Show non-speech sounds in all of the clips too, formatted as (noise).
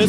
El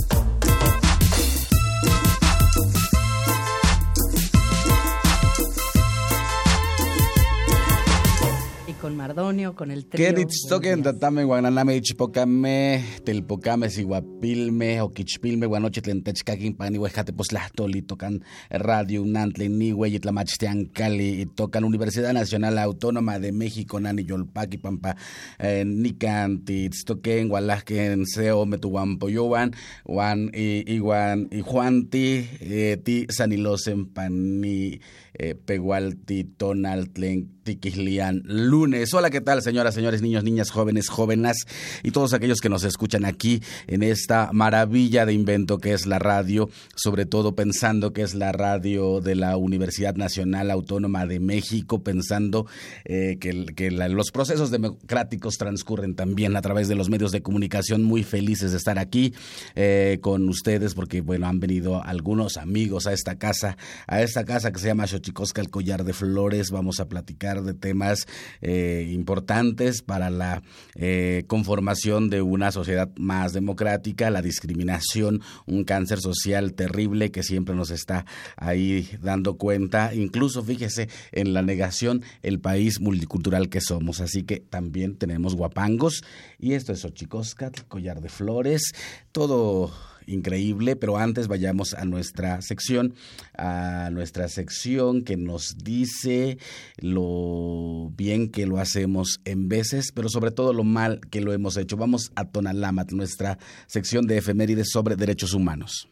Mardonio, con el trío. Queritztoquen, tatame, guananame, ichpocame, telpocame, siguapilme, oquichpilme, guanochitlen, techcaquin, pani, huejate, poslahtoli, tocan Radio Nantle, Nihue, Cali, y tocan Universidad Nacional Autónoma de México, Nani, Yolpaqui, Pampa, eh, Nican, Titztoquen, Gualajquen, Seo, Metuguampoyowan, Juan, y Juan, y Juanti, eh, Ti, Sanilosen, Pani, eh, Pegualti, Tonaltlen, Tiquislian, lunes. Hola, ¿qué tal, señoras, señores, niños, niñas, jóvenes, jóvenes y todos aquellos que nos escuchan aquí en esta maravilla de invento que es la radio, sobre todo pensando que es la radio de la Universidad Nacional Autónoma de México, pensando eh, que, los procesos democráticos transcurren también a través de los medios de comunicación. Muy felices de estar aquí eh, con ustedes porque, bueno, han venido algunos amigos a esta casa, a esta casa que se llama Xochicosca, el collar de flores. Vamos a platicar de temas eh, importantes para la eh, conformación de una sociedad más democrática, la discriminación, un cáncer social terrible que siempre nos está ahí dando cuenta, incluso fíjese en la negación, el país multicultural que somos. Así que también tenemos guapangos y esto es Xochicosca, el collar de flores, todo increíble, pero antes vayamos a nuestra sección, a nuestra sección que nos dice lo bien que lo hacemos en veces, pero sobre todo lo mal que lo hemos hecho. Vamos a Tonalámatl, nuestra sección de efemérides sobre derechos humanos.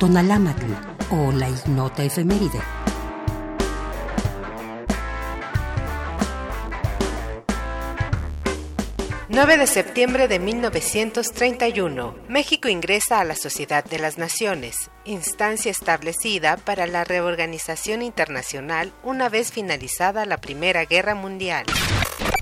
Tonalámatl o la ignota efeméride. 9 de septiembre de 1931, México ingresa a la Sociedad de las Naciones, instancia establecida para la reorganización internacional una vez finalizada la Primera Guerra Mundial.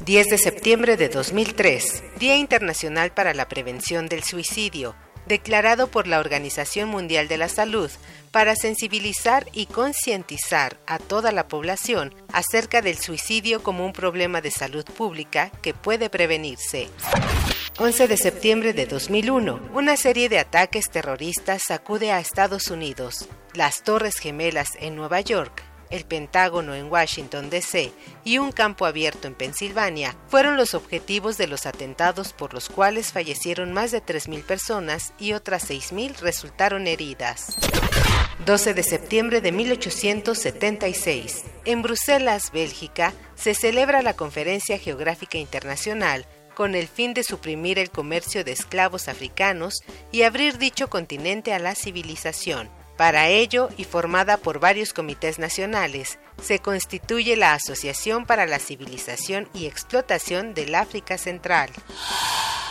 10 de septiembre de 2003, Día Internacional para la Prevención del Suicidio, declarado por la Organización Mundial de la Salud para sensibilizar y concientizar a toda la población acerca del suicidio como un problema de salud pública que puede prevenirse. 11 de septiembre de 2001, una serie de ataques terroristas sacude a Estados Unidos. Las Torres Gemelas en Nueva York el Pentágono en Washington, D.C. y un campo abierto en Pensilvania fueron los objetivos de los atentados por los cuales fallecieron más de 3.000 personas y otras 6.000 resultaron heridas. 12 de septiembre de 1876. En Bruselas, Bélgica, se celebra la Conferencia Geográfica Internacional con el fin de suprimir el comercio de esclavos africanos y abrir dicho continente a la civilización. Para ello, y formada por varios comités nacionales, se constituye la Asociación para la Civilización y Explotación del África Central.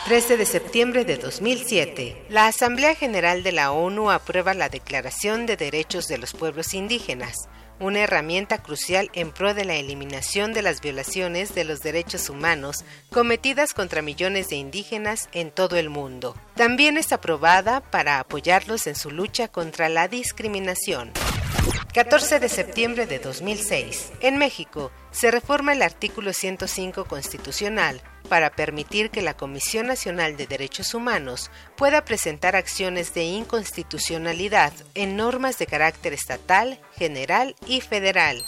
13 de septiembre de 2007, la Asamblea General de la ONU aprueba la Declaración de Derechos de los Pueblos Indígenas, una herramienta crucial en pro de la eliminación de las violaciones de los derechos humanos cometidas contra millones de indígenas en todo el mundo. También es aprobada para apoyarlos en su lucha contra la discriminación. 14 de septiembre de 2006. En México, se reforma el artículo 105 constitucional para permitir que la Comisión Nacional de Derechos Humanos pueda presentar acciones de inconstitucionalidad en normas de carácter estatal, general y federal.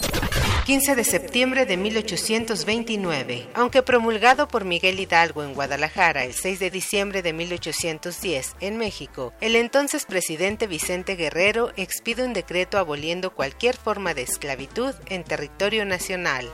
15 de septiembre de 1829. Aunque promulgado por Miguel Hidalgo en Guadalajara el 6 de diciembre de 1810 en México, el entonces presidente Vicente Guerrero expide un decreto aboliendo cualquier forma de esclavitud en territorio nacional.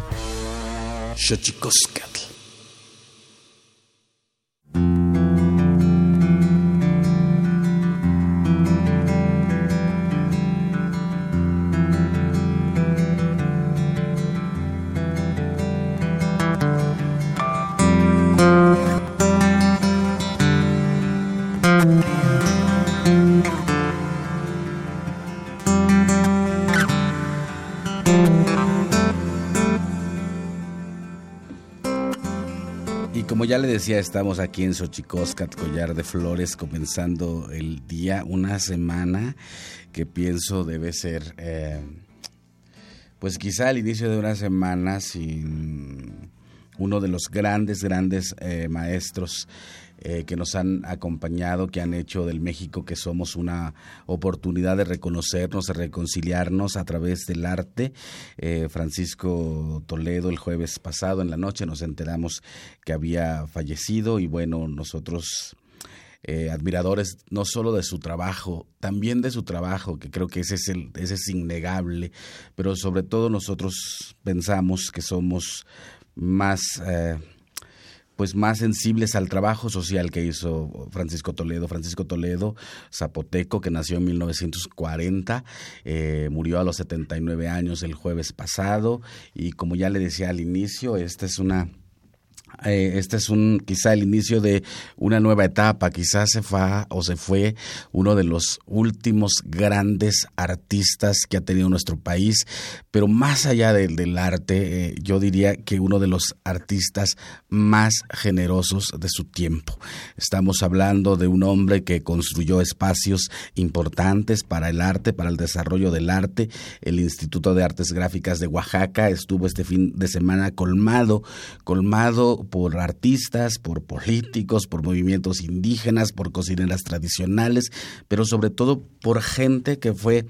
Ya le decía, estamos aquí en Xochicóscat, Collar de Flores, comenzando el día, una semana que pienso debe ser, eh, pues quizá el inicio de una semana sin uno de los grandes, grandes eh, maestros eh, que nos han acompañado, que han hecho del México que somos una oportunidad de reconocernos, de reconciliarnos a través del arte. Eh, Francisco Toledo el jueves pasado en la noche nos enteramos que había fallecido y bueno, nosotros eh, admiradores no solo de su trabajo, también de su trabajo, que creo que ese es, el, ese es innegable, pero sobre todo nosotros pensamos que somos más pues más sensibles al trabajo social que hizo Francisco Toledo. Francisco Toledo, zapoteco, que nació en 1940, eh, murió a los 79 años el jueves pasado y como ya le decía al inicio, esta es una Eh, este es un quizá el inicio de una nueva etapa. Quizás se fue o se fue uno de los últimos grandes artistas que ha tenido nuestro país. Pero más allá del, arte, eh, yo diría que uno de los artistas más generosos de su tiempo. Estamos hablando de un hombre que construyó espacios importantes para el arte, para el desarrollo del arte. El Instituto de Artes Gráficas de Oaxaca estuvo este fin de semana colmado, colmado por artistas, por políticos, por movimientos indígenas, por cocineras tradicionales, pero sobre todo por gente que fue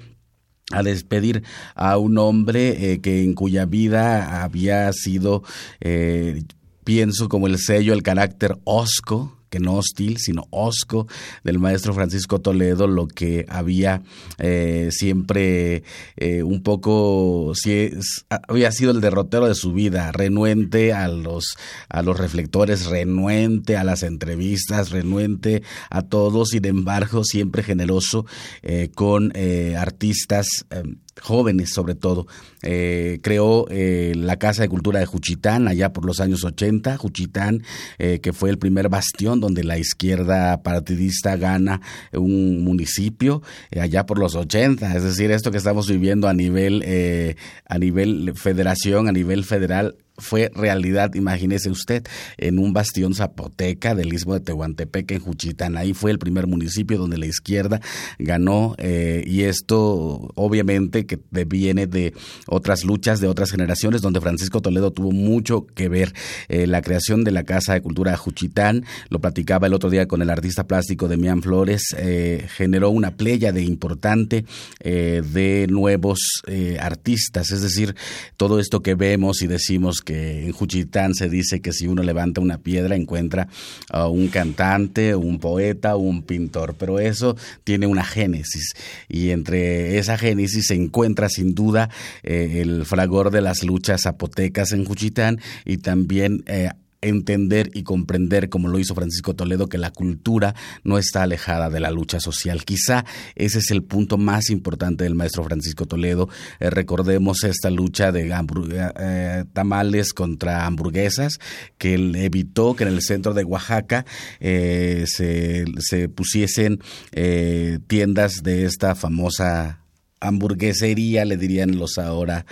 a despedir a un hombre eh, que en cuya vida había sido, eh, pienso como el sello, el carácter osco, que no hostil, sino osco del maestro Francisco Toledo, lo que había eh, siempre eh, un poco, si había sido el derrotero de su vida, renuente a los, a los reflectores, renuente a las entrevistas, renuente a todo, sin embargo, siempre generoso eh, con artistas jóvenes sobre todo. Eh, creó eh, la Casa de Cultura de Juchitán allá por los años 80, Juchitán, eh, que fue el primer bastión donde la izquierda partidista gana un municipio allá por los 80, es decir, esto que estamos viviendo a nivel, a nivel federación, a nivel federal, fue realidad, imagínese usted, en un bastión zapoteca del istmo de Tehuantepec, en Juchitán. Ahí fue el primer municipio donde la izquierda ganó eh, y esto obviamente que viene de otras luchas de otras generaciones donde Francisco Toledo tuvo mucho que ver. Eh, la creación de la Casa de Cultura Juchitán, lo platicaba el otro día con el artista plástico Demián Flores, eh, generó una playa de importante de nuevos artistas, es decir, todo esto que vemos y decimos que en Juchitán se dice que si uno levanta una piedra encuentra a un cantante, un poeta, un pintor, pero eso tiene una génesis y entre esa génesis se encuentra sin duda eh, el fragor de las luchas zapotecas en Juchitán y también eh, entender y comprender, como lo hizo Francisco Toledo, que la cultura no está alejada de la lucha social. Quizá ese es el punto más importante del maestro Francisco Toledo. Eh, recordemos esta lucha de eh, tamales contra hamburguesas, que él evitó que en el centro de Oaxaca eh, se, pusiesen tiendas de esta famosa hamburguesería, le dirían los ahora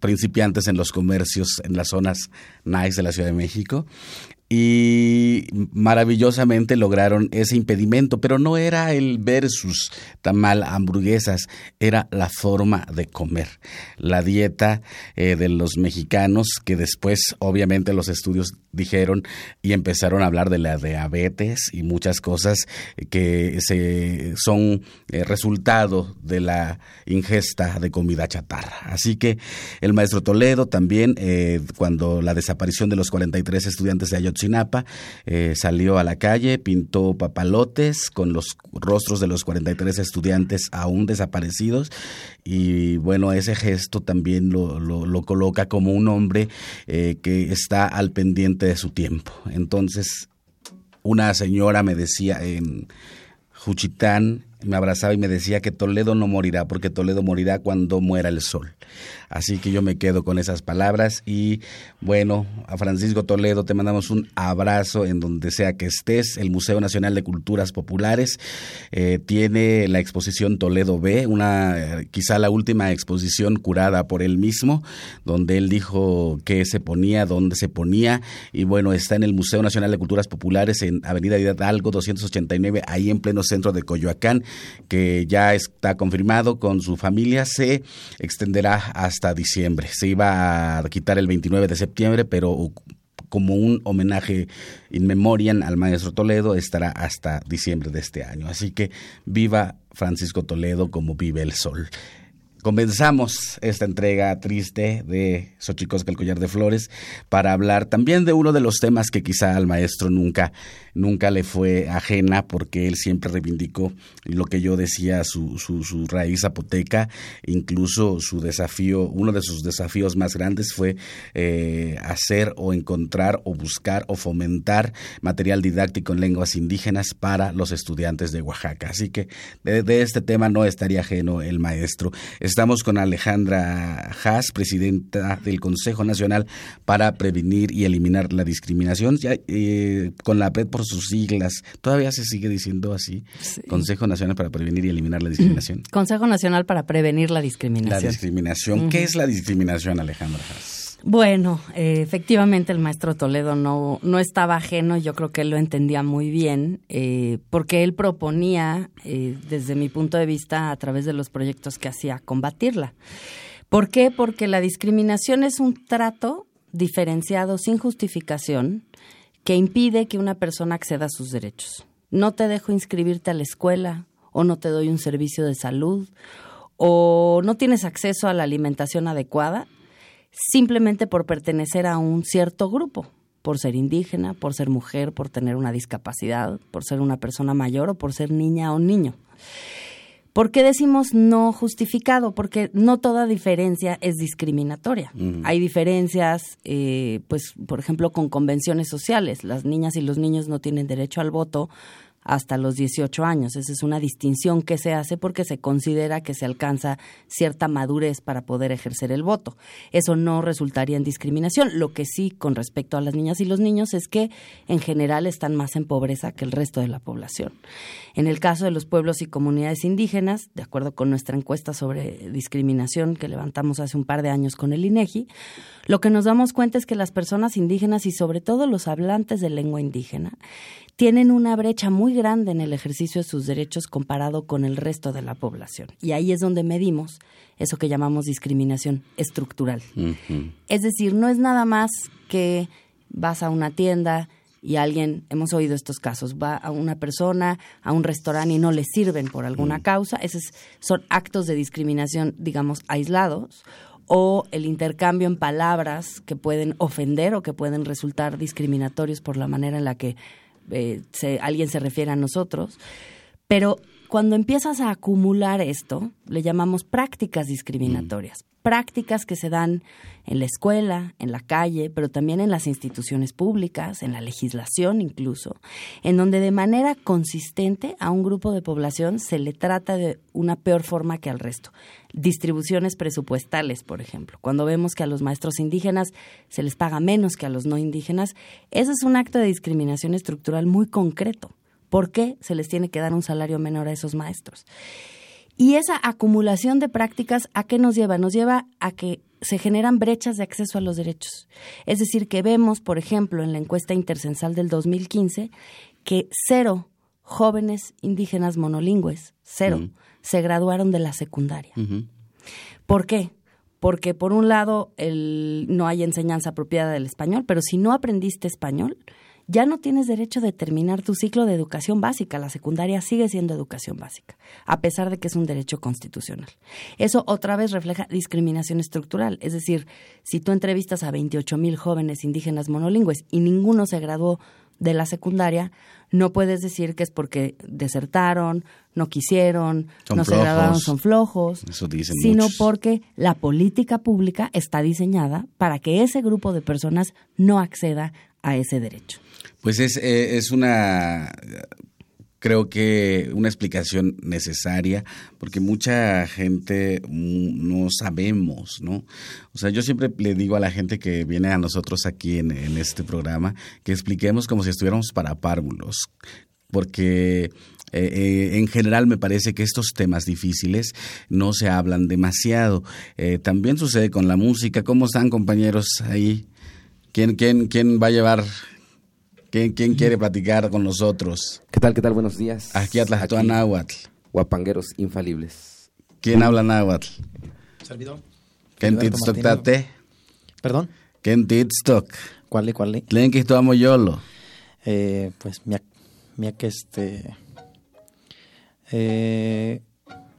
principiantes en los comercios en las zonas nice de la Ciudad de México y maravillosamente lograron ese impedimento, pero no era el versus tamal hamburguesas, era la forma de comer, la dieta eh, de los mexicanos que después obviamente los estudios dijeron y empezaron a hablar de la diabetes y muchas cosas que se son eh, resultado de la ingesta de comida chatarra. Así que el maestro Toledo también eh, cuando la desaparición de los 43 estudiantes de Ayotzinapa Sinapa, eh, salió a la calle, pintó papalotes con los rostros de los 43 estudiantes aún desaparecidos y bueno, ese gesto también lo, lo, coloca como un hombre eh, que está al pendiente de su tiempo. Entonces, una señora me decía en Juchitán, me abrazaba y me decía que Toledo no morirá, porque Toledo morirá cuando muera el sol. Así que yo me quedo con esas palabras y bueno, a Francisco Toledo te mandamos un abrazo en donde sea que estés. El Museo Nacional de Culturas Populares eh, tiene la exposición Toledo B, una quizá la última exposición curada por él mismo, donde él dijo qué se ponía, dónde se ponía y bueno, está en el Museo Nacional de Culturas Populares en Avenida Hidalgo 289, ahí en pleno centro de Coyoacán que ya está confirmado con su familia, se extenderá hasta diciembre. Se iba a quitar el 29 de septiembre, pero como un homenaje in memoriam al maestro Toledo, estará hasta diciembre de este año. Así que viva Francisco Toledo como vive el sol. Comenzamos esta entrega triste de Xochicosca el collar de flores para hablar también de uno de los temas que quizá al maestro nunca nunca le fue ajena porque él siempre reivindicó lo que yo decía, su, su, su raíz zapoteca, incluso su desafío, uno de sus desafíos más grandes fue eh, hacer o encontrar o buscar o fomentar material didáctico en lenguas indígenas para los estudiantes de Oaxaca. Así que de, este tema no estaría ajeno el maestro. Estamos con Alejandra Haas, presidenta del Consejo Nacional para Prevenir y Eliminar la Discriminación, eh, con la PED por sus siglas. Todavía se sigue diciendo así. Consejo Nacional para Prevenir y Eliminar la Discriminación. Consejo Nacional para Prevenir la Discriminación. La discriminación. ¿Qué es la discriminación, Alejandra? Bueno, eh, efectivamente el maestro Toledo no, no estaba ajeno, yo creo que él lo entendía muy bien, eh, porque él proponía, eh, desde mi punto de vista, a través de los proyectos que hacía, combatirla. ¿Por qué? Porque la discriminación es un trato diferenciado sin justificación que impide que una persona acceda a sus derechos. No te dejo inscribirte a la escuela o no te doy un servicio de salud o no tienes acceso a la alimentación adecuada simplemente por pertenecer a un cierto grupo, por ser indígena, por ser mujer, por tener una discapacidad, por ser una persona mayor o por ser niña o niño. ¿Por qué decimos no justificado? Porque no toda diferencia es discriminatoria. Hay diferencias, eh, pues, por ejemplo, con convenciones sociales. Las niñas y los niños no tienen derecho al voto hasta los 18 años. Esa es una distinción que se hace porque se considera que se alcanza cierta madurez para poder ejercer el voto. Eso no resultaría en discriminación. Lo que sí con respecto a las niñas y los niños es que en general están más en pobreza que el resto de la población. En el caso de los pueblos y comunidades indígenas, de acuerdo con nuestra encuesta sobre discriminación que levantamos hace un par de años con el INEGI, lo que nos damos cuenta es que las personas indígenas y sobre todo los hablantes de lengua indígena tienen una brecha muy grande en el ejercicio de sus derechos comparado con el resto de la población. Y ahí es donde medimos eso que llamamos discriminación estructural. Es decir, no es nada más que vas a una tienda y alguien, hemos oído estos casos, va a una persona a un restaurante y no le sirven por alguna mm. causa, esos son actos de discriminación, digamos, aislados, o el intercambio en palabras que pueden ofender o que pueden resultar discriminatorios por la manera en la que eh, alguien se refiere a nosotros, pero cuando empiezas a acumular esto, le llamamos prácticas discriminatorias. Mm. Prácticas que se dan en la escuela, en la calle, pero también en las instituciones públicas, en la legislación incluso, en donde de manera consistente a un grupo de población se le trata de una peor forma que al resto. Distribuciones presupuestales, por ejemplo. Cuando vemos que a los maestros indígenas se les paga menos que a los no indígenas, ese es un acto de discriminación estructural muy concreto. ¿Por qué se les tiene que dar un salario menor a esos maestros? Y esa acumulación de prácticas, ¿a qué nos lleva? Nos lleva a que se generan brechas de acceso a los derechos. Es decir, que vemos, por ejemplo, en la encuesta intercensal del 2015, que cero jóvenes indígenas monolingües, cero, se graduaron de la secundaria. ¿Por qué? Porque por un lado el, no hay enseñanza apropiada del español, pero si no aprendiste español, ya no tienes derecho de terminar tu ciclo de educación básica. La secundaria sigue siendo educación básica, a pesar de que es un derecho constitucional. Eso otra vez refleja discriminación estructural. Es decir, si tú entrevistas a 28 mil jóvenes indígenas monolingües y ninguno se graduó de la secundaria, no puedes decir que es porque desertaron, no quisieron, no se graduaron, son flojos, sino porque la política pública está diseñada para que ese grupo de personas no acceda a ese derecho. Pues es, eh, es una creo que una explicación necesaria, porque mucha gente no sabemos, ¿no? O sea, yo siempre le digo a la gente que viene a nosotros aquí en, este programa que expliquemos como si estuviéramos para párvulos, porque eh, eh, en general me parece que estos temas difíciles no se hablan demasiado. también sucede con la música. ¿Cómo están compañeros ahí? ¿Quién, quién, quién va a llevar ¿Quién, quién quiere platicar con nosotros? ¿Qué tal, qué tal? Buenos días. Aquí Atlactoa Náhuatl. Guapangueros infalibles. ¿Quién habla Náhuatl? Servidor. ¿Quién tate? ¿Perdón? ¿Quién titstock? ¿Cuál es, cuál? ¿Quién que estuvo yolo? Eh, pues, mía, mía que este... Eh,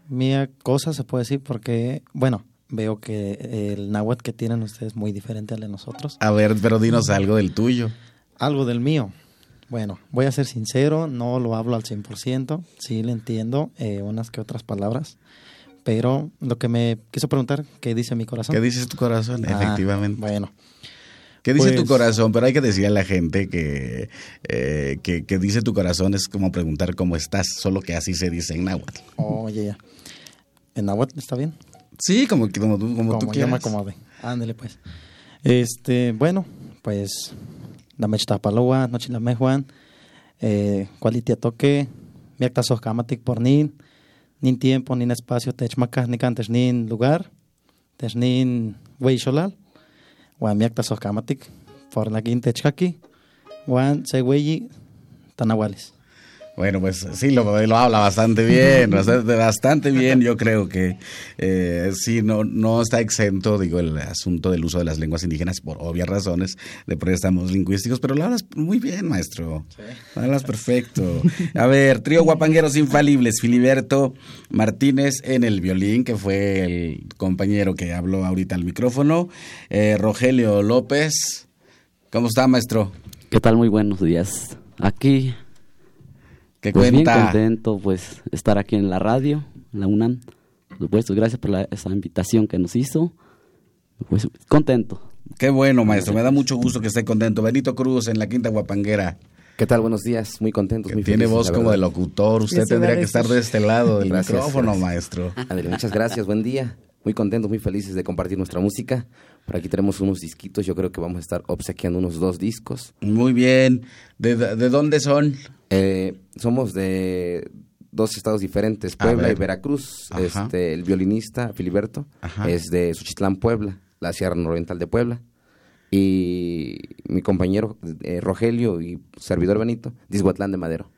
mía cosa se puede decir porque, bueno, veo que el náhuatl que tienen ustedes es muy diferente al de nosotros. A ver, pero dinos algo del tuyo algo del mío. Bueno, voy a ser sincero, no lo hablo al 100%, sí le entiendo eh, unas que otras palabras, pero lo que me quiso preguntar, ¿qué dice mi corazón? ¿Qué dice tu corazón? Ah, Efectivamente. Bueno, ¿Qué dice tu Pues- corazón? Pero hay que decirle a la gente que, eh, que, que dice tu corazón es como preguntar cómo estás, solo que así se dice en náhuatl. oye, ya. ¿En náhuatl está bien? Sí, como, que- como, tú, como tú Como yo me quieras. acomode. Ándale, pues. Este, bueno, pues, dame paloa, noche la mejuan, eh, cualitia toque, miacta kamatik por nin, nin tiempo, nin espacio, techmacas, ni cantes, nin lugar, tech nin weisholal, wan miacta kamatik, por la quinta techkaki, wan se weyi, tanahuales. Bueno, pues sí, lo, lo habla bastante bien, (laughs) bastante, bastante bien. Yo creo que eh, sí, no, no está exento, digo, el asunto del uso de las lenguas indígenas por obvias razones de préstamos lingüísticos, pero lo hablas muy bien, maestro. Lo hablas perfecto. A ver, trío guapangueros infalibles, Filiberto Martínez en el violín, que fue el compañero que habló ahorita al micrófono, eh, Rogelio López. ¿Cómo está, maestro? ¿Qué tal? Muy buenos días. Aquí, ¿Qué pues bien cuenta? contento, pues, estar aquí en la radio, en la UNAM. Por supuesto, gracias por la- esa invitación que nos hizo. Pues, contento. Qué bueno, maestro. Me da mucho gusto que esté contento. Benito Cruz en la Quinta Guapanguera. ¿Qué tal? Buenos días. Muy contentos, muy tiene felices, voz como de locutor. Usted tendría que estar de este lado del Gracias, micrófono, gracias. maestro. Ándale, muchas gracias. Buen día. Muy contentos, muy felices de compartir nuestra música. Por aquí tenemos unos disquitos. Yo creo que vamos a estar obsequiando unos dos discos. Muy bien. ¿De, de dónde son? Eh, somos de dos estados diferentes, A Puebla y Veracruz. Ajá. Este, el violinista Filiberto Ajá. es de Suchitlán, Puebla, la Sierra Nororiental de Puebla. Y mi compañero eh, Rogelio y servidor Benito, de Izhuatlán de Madero.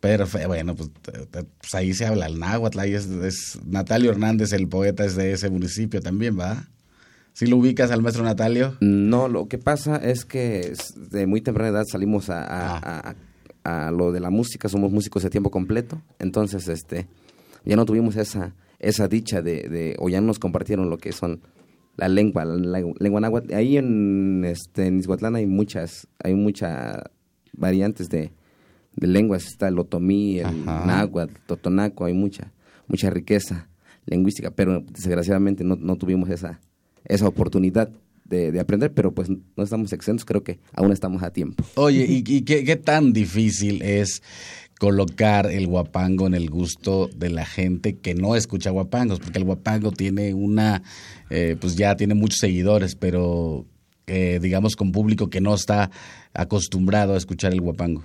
Perfecto. Bueno, pues, pues ahí se habla el náhuatl. Ahí es, es Natalio Hernández, el poeta, es de ese municipio también, ¿va? ¿Sí lo ubicas al maestro Natalio? No, lo que pasa es que de muy temprana edad salimos a, a- Ah. a- a lo de la música, somos músicos de tiempo completo, entonces este ya no tuvimos esa esa dicha de, de o ya no nos compartieron lo que son la lengua, la, la lengua náhuatl. Ahí en este en Izhuatlán hay muchas hay muchas variantes de, de lenguas, está el otomí, el Ajá. náhuatl, totonaco, hay mucha mucha riqueza lingüística, pero desgraciadamente no, no tuvimos esa esa oportunidad de, de aprender, pero pues no estamos exentos, creo que aún estamos a tiempo. Oye, ¿y, (laughs) y qué, qué tan difícil es colocar el guapango en el gusto de la gente que no escucha guapangos? Porque el guapango tiene una, eh, pues ya tiene muchos seguidores, pero eh, digamos con público que no está acostumbrado a escuchar el guapango.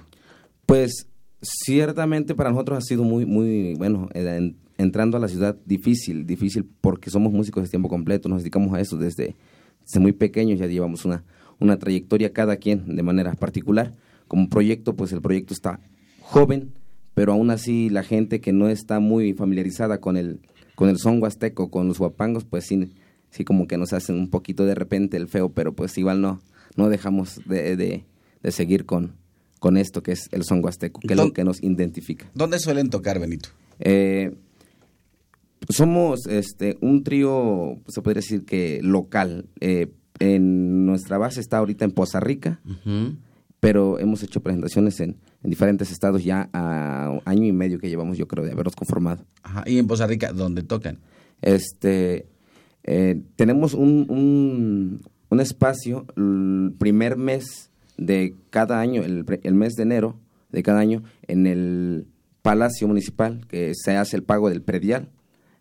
Pues ciertamente para nosotros ha sido muy, muy, bueno, eh, en- entrando a la ciudad difícil, difícil porque somos músicos de tiempo completo, nos dedicamos a eso desde, desde muy pequeños, ya llevamos una, una trayectoria cada quien de manera particular. Como proyecto, pues el proyecto está joven, pero aún así la gente que no está muy familiarizada con el, con el son huasteco, con los guapangos, pues sí, sí como que nos hacen un poquito de repente el feo, pero pues igual no, no dejamos de, de, de seguir con, con esto que es el son huasteco, que es lo que nos identifica. ¿Dónde suelen tocar, Benito? Eh, somos este un trío, se podría decir que local. Eh, en nuestra base está ahorita en Poza Rica, pero hemos hecho presentaciones en, en diferentes estados ya a año y medio que llevamos, yo creo, de habernos conformado. Ajá. Y en Poza Rica, ¿dónde tocan? Este, eh, tenemos un, un, un espacio el primer mes de cada año, el, el mes de enero de cada año, en el Palacio Municipal, que se hace el pago del predial.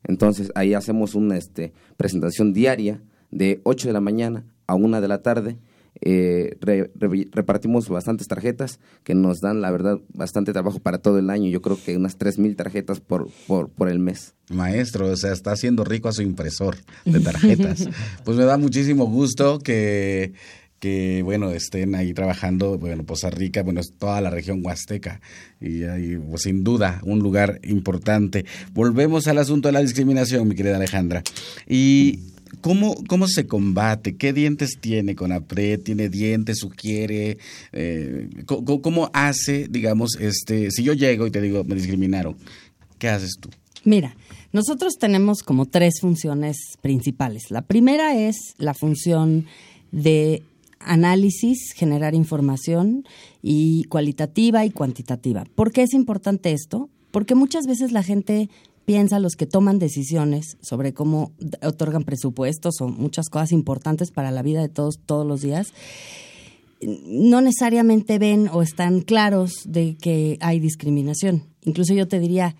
Entonces ahí hacemos una este, presentación diaria de 8 de la mañana a 1 de la tarde. Eh, re- re- repartimos bastantes tarjetas que nos dan, la verdad, bastante trabajo para todo el año. Yo creo que unas 3.000 tarjetas por, por, por el mes. Maestro, o sea, está haciendo rico a su impresor de tarjetas. (laughs) pues me da muchísimo gusto que, que, bueno, estén ahí trabajando, bueno, Poza Rica, bueno, es toda la región huasteca y ahí, pues, sin duda, un lugar importante. Volvemos al asunto de la discriminación, mi querida Alejandra. Y ¿Cómo, ¿Cómo se combate? ¿Qué dientes tiene Conapred? ¿Tiene dientes? ¿Sugiere? Eh, ¿cómo, ¿Cómo hace, digamos, este, si yo llego y te digo, me discriminaron, ¿qué haces tú? Mira, nosotros tenemos como tres funciones principales. La primera es la función de análisis, generar información y cualitativa y cuantitativa. ¿Por qué es importante esto? Porque muchas veces la gente piensa, los que toman decisiones sobre cómo otorgan presupuestos o muchas cosas importantes para la vida de todos todos los días, no necesariamente ven o están claros de que hay discriminación. Incluso yo te diría,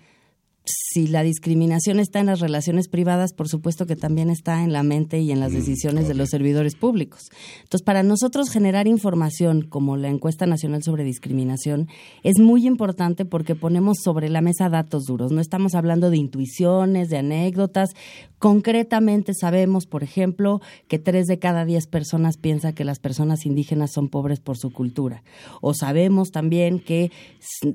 si la discriminación está en las relaciones privadas, por supuesto que también está en la mente y en las mm, decisiones de los servidores públicos. Entonces, para nosotros generar información como la encuesta nacional sobre discriminación es muy importante porque ponemos sobre la mesa datos duros. No estamos hablando de intuiciones, de anécdotas. Concretamente sabemos, por ejemplo, que tres de cada diez personas piensan que las personas indígenas son pobres por su cultura. O sabemos también que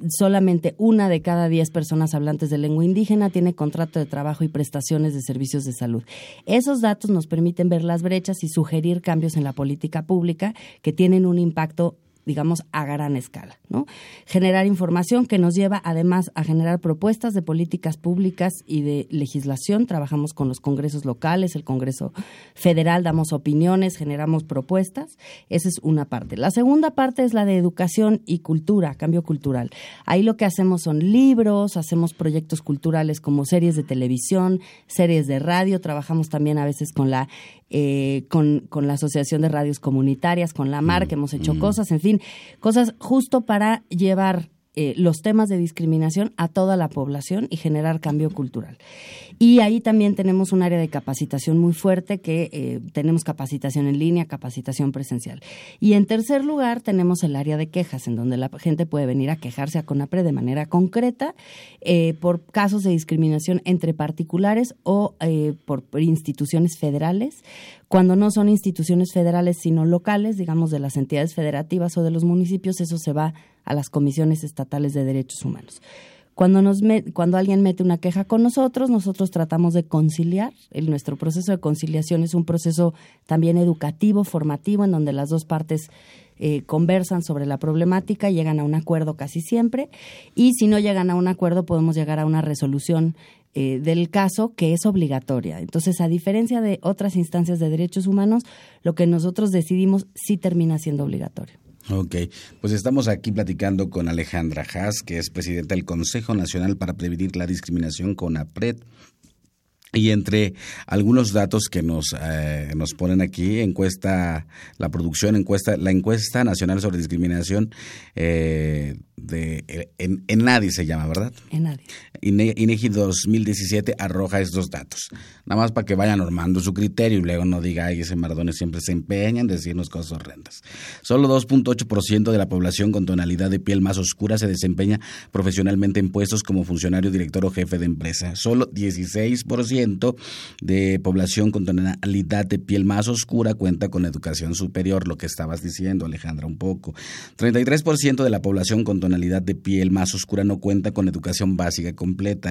solamente una de cada diez personas hablantes de lengua indígena tiene contrato de trabajo y prestaciones de servicios de salud. Esos datos nos permiten ver las brechas y sugerir cambios en la política pública que tienen un impacto digamos, a gran escala. ¿no? Generar información que nos lleva además a generar propuestas de políticas públicas y de legislación. Trabajamos con los congresos locales, el Congreso Federal, damos opiniones, generamos propuestas. Esa es una parte. La segunda parte es la de educación y cultura, cambio cultural. Ahí lo que hacemos son libros, hacemos proyectos culturales como series de televisión, series de radio, trabajamos también a veces con la eh, con, con, la Asociación de Radios Comunitarias, con la MAR, que hemos hecho mm. cosas, en fin, cosas justo para llevar eh, los temas de discriminación a toda la población y generar cambio cultural. Y ahí también tenemos un área de capacitación muy fuerte que eh, tenemos capacitación en línea, capacitación presencial. Y en tercer lugar tenemos el área de quejas, en donde la gente puede venir a quejarse a CONAPRE de manera concreta eh, por casos de discriminación entre particulares o por instituciones federales cuando no son instituciones federales, sino locales, digamos, de las entidades federativas o de los municipios, eso se va a las comisiones estatales de derechos humanos. Cuando, nos cuando alguien mete una queja con nosotros, nosotros tratamos de conciliar. El, nuestro proceso de conciliación es un proceso también educativo, formativo, en donde las dos partes eh, conversan sobre la problemática, llegan a un acuerdo casi siempre, y si no llegan a un acuerdo, podemos llegar a una resolución eh, del caso que es obligatoria. Entonces, a diferencia de otras instancias de derechos humanos, lo que nosotros decidimos sí termina siendo obligatorio. Ok, pues estamos aquí platicando con Alejandra Haas, que es presidenta del Consejo Nacional para Prevenir la Discriminación con APRED. Y entre algunos datos que nos, eh, nos ponen aquí, encuesta, la producción, encuesta, la encuesta nacional sobre discriminación eh, de en, en, Nadie se llama, ¿verdad? En Nadie. INEGI 2017 arroja estos datos. Nada más para que vayan normando su criterio y luego no diga, ay, ese Mardones siempre se empeña en decirnos cosas horrendas. Solo 2.8% de la población con tonalidad de piel más oscura se desempeña profesionalmente en puestos como funcionario, director o jefe de empresa. Solo 16% de población con tonalidad de piel más oscura cuenta con educación superior, lo que estabas diciendo, Alejandra, un poco. 33% de la población con tonalidad de piel más oscura no cuenta con educación básica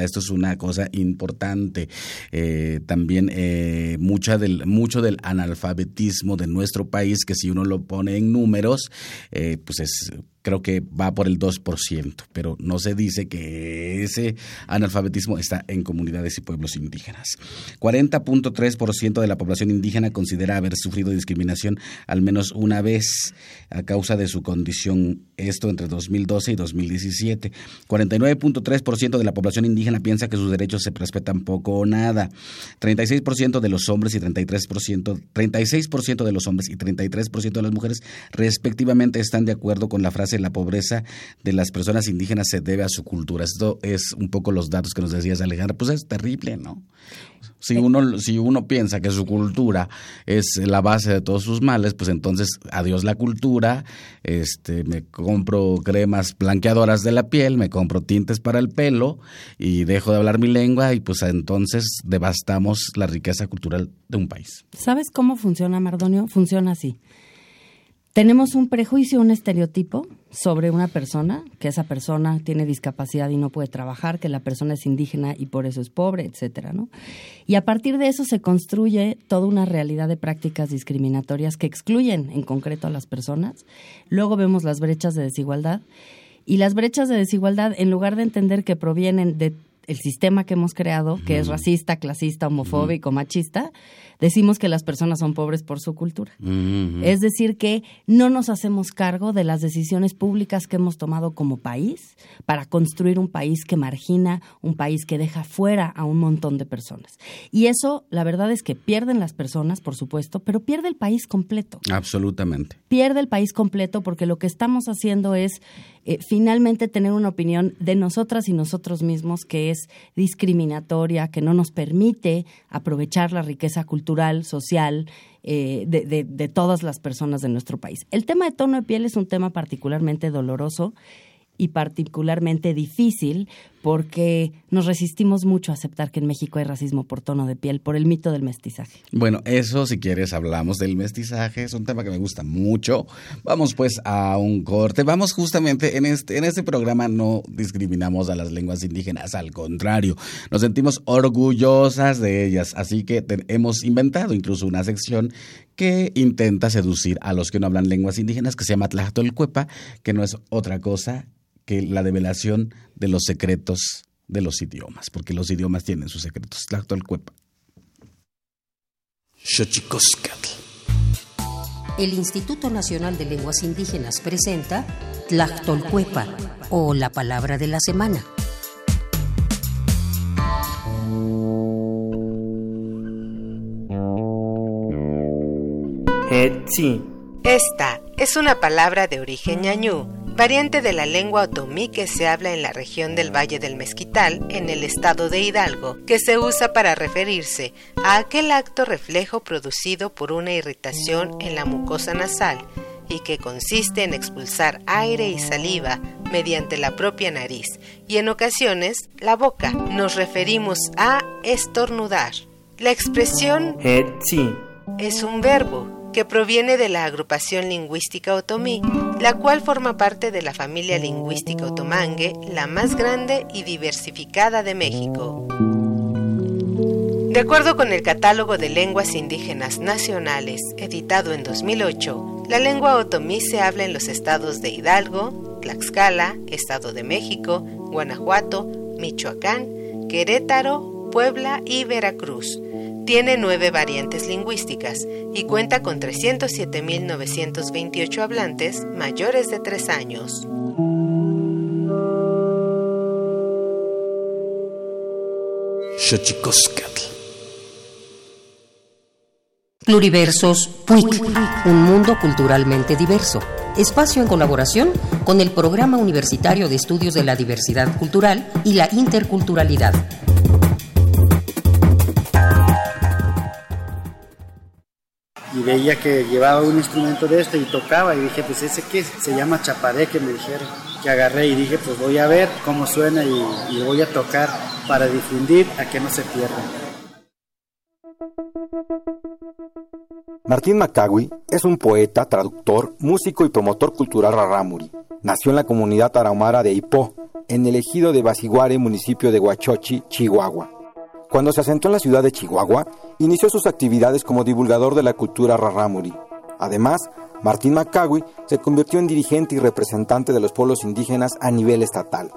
Esto es una cosa importante. Eh, también eh, mucha del, mucho del analfabetismo de nuestro país, que si uno lo pone en números, eh, pues es creo que va por el 2%, pero no se dice que ese analfabetismo está en comunidades y pueblos indígenas. 40.3% de la población indígena considera haber sufrido discriminación al menos una vez a causa de su condición, esto entre 2012 y 2017. 49.3% de la población indígena piensa que sus derechos se respetan poco o nada. 36% de los hombres y 33%, 36% de los hombres y 33% de las mujeres respectivamente están de acuerdo con la frase la pobreza de las personas indígenas se debe a su cultura. Esto es un poco los datos que nos decías, Alejandra. Pues es terrible, ¿no? Si uno, si uno piensa que su cultura es la base de todos sus males, pues entonces adiós la cultura, este, me compro cremas blanqueadoras de la piel, me compro tintes para el pelo y dejo de hablar mi lengua y pues entonces devastamos la riqueza cultural de un país. ¿Sabes cómo funciona, Mardonio? Funciona así tenemos un prejuicio, un estereotipo sobre una persona, que esa persona tiene discapacidad y no puede trabajar, que la persona es indígena y por eso es pobre, etcétera, ¿no? Y a partir de eso se construye toda una realidad de prácticas discriminatorias que excluyen en concreto a las personas. Luego vemos las brechas de desigualdad y las brechas de desigualdad, en lugar de entender que provienen de el sistema que hemos creado, que es racista, clasista, homofóbico, machista, decimos que las personas son pobres por su cultura. Es decir, que no nos hacemos cargo de las decisiones públicas que hemos tomado como país para construir un país que margina, un país que deja fuera a un montón de personas. Y eso, la verdad es que pierden las personas, por supuesto, pero pierde el país completo. Absolutamente. Pierde el país completo porque lo que estamos haciendo es eh, finalmente tener una opinión de nosotras y nosotros mismos que es discriminatoria, que no nos permite aprovechar la riqueza cultural, social, eh, de, de todas las personas de nuestro país. El tema de tono de piel es un tema particularmente doloroso y particularmente difícil porque nos resistimos mucho a aceptar que en México hay racismo por tono de piel, por el mito del mestizaje. Bueno, eso si quieres hablamos del mestizaje, es un tema que me gusta mucho. Vamos pues a un corte. Vamos justamente en este en este programa no discriminamos a las lenguas indígenas, al contrario, nos sentimos orgullosas de ellas, así que hemos inventado incluso una sección que intenta seducir a los que no hablan lenguas indígenas que se llama Tlachtolcuepa, que no es otra cosa que la develación de los secretos de los idiomas, porque los idiomas tienen sus secretos. Tlachtolcuepa. El Instituto Nacional de Lenguas Indígenas presenta Tlachtolcuepa o la palabra de la semana. Esta es una palabra de origen ñañú, variante de la lengua otomí que se habla en la región del Valle del Mezquital, en el estado de Hidalgo, que se usa para referirse a aquel acto reflejo producido por una irritación en la mucosa nasal y que consiste en expulsar aire y saliva mediante la propia nariz y en ocasiones la boca. Nos referimos a estornudar. La expresión es un verbo que proviene de la agrupación lingüística otomí, la cual forma parte de la familia lingüística otomangue, la más grande y diversificada de México. De acuerdo con el Catálogo de Lenguas Indígenas Nacionales, editado en 2008, la lengua otomí se habla en los estados de Hidalgo, Tlaxcala, Estado de México, Guanajuato, Michoacán, Querétaro, Puebla y Veracruz. Tiene nueve variantes lingüísticas y cuenta con 307.928 hablantes mayores de tres años. Pluriversos PUIC, un mundo culturalmente diverso. Espacio en colaboración con el Programa Universitario de Estudios de la Diversidad Cultural y la Interculturalidad. Y veía que llevaba un instrumento de este y tocaba y dije, pues ese qué, se llama chapareque, me dijeron. Que agarré y dije, pues voy a ver cómo suena y, voy a tocar para difundir a que no se pierdan. Martín Macawi es un poeta, traductor, músico y promotor cultural rarámuri. Nació en la comunidad tarahumara de Ipó, en el ejido de Basiguare, municipio de Huachochi, Chihuahua. Cuando se asentó en la ciudad de Chihuahua, inició sus actividades como divulgador de la cultura rarámuri. Además, Martín Macawi se convirtió en dirigente y representante de los pueblos indígenas a nivel estatal.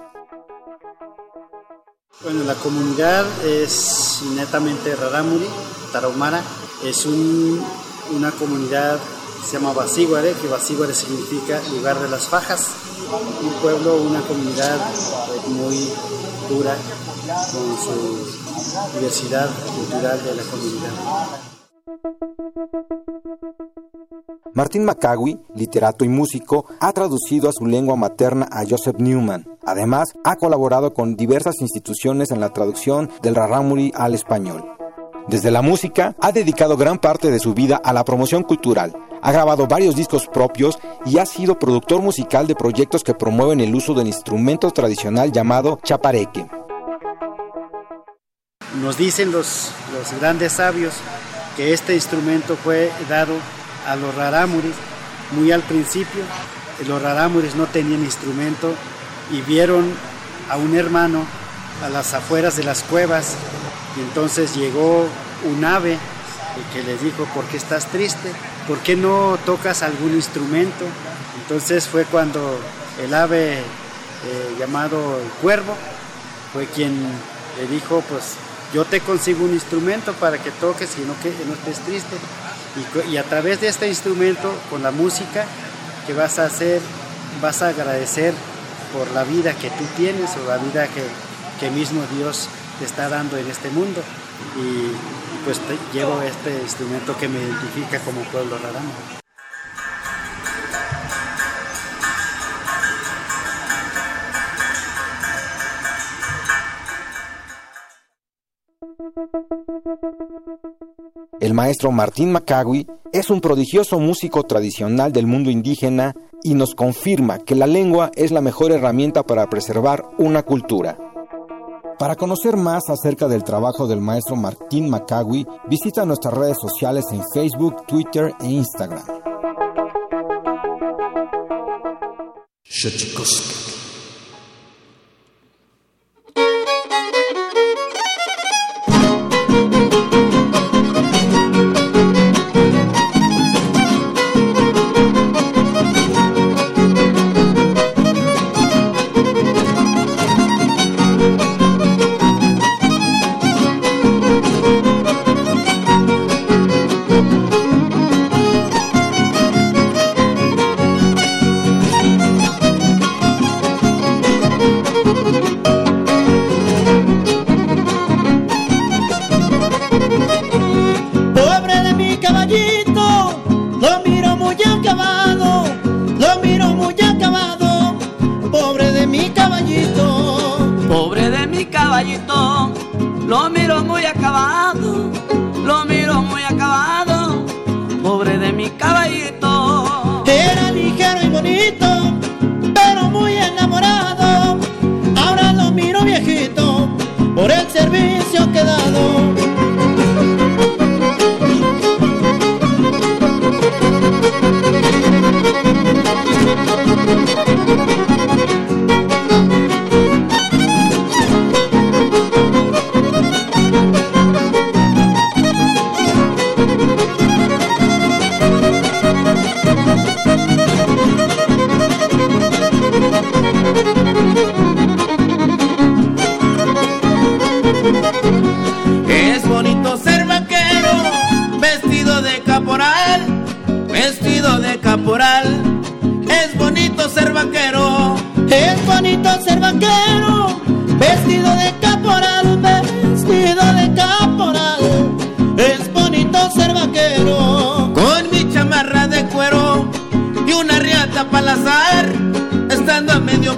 Bueno, la comunidad es netamente rarámuri, tarahumara. Es un, una comunidad se llama Basíguare, que Basíguare significa lugar de las fajas. Un pueblo, una comunidad muy dura con su diversidad cultural de la comunidad. Martín Macawi, literato y músico, ha traducido a su lengua materna a Joseph Newman. Además, ha colaborado con diversas instituciones en la traducción del rarámuri al español. Desde la música, ha dedicado gran parte de su vida a la promoción cultural. Ha grabado varios discos propios y ha sido productor musical de proyectos que promueven el uso del instrumento tradicional llamado chapareque. Nos dicen los, los grandes sabios que este instrumento fue dado a los rarámuris muy al principio. Los rarámuris no tenían instrumento y vieron a un hermano a las afueras de las cuevas y entonces llegó un ave que les dijo, ¿por qué estás triste? ¿Por qué no tocas algún instrumento? Entonces fue cuando el ave eh, llamado el cuervo fue quien le dijo, pues yo te consigo un instrumento para que toques y no, que, no estés triste. Y, a través de este instrumento, con la música que vas a hacer, vas a agradecer por la vida que tú tienes o la vida que, que mismo Dios te está dando en este mundo. Y, pues llevo este instrumento que me identifica como pueblo raramo. El maestro Martín Macagui es un prodigioso músico tradicional del mundo indígena y nos confirma que la lengua es la mejor herramienta para preservar una cultura. Para conocer más acerca del trabajo del maestro Martín Macagui, visita nuestras redes sociales en Facebook, Twitter e Instagram.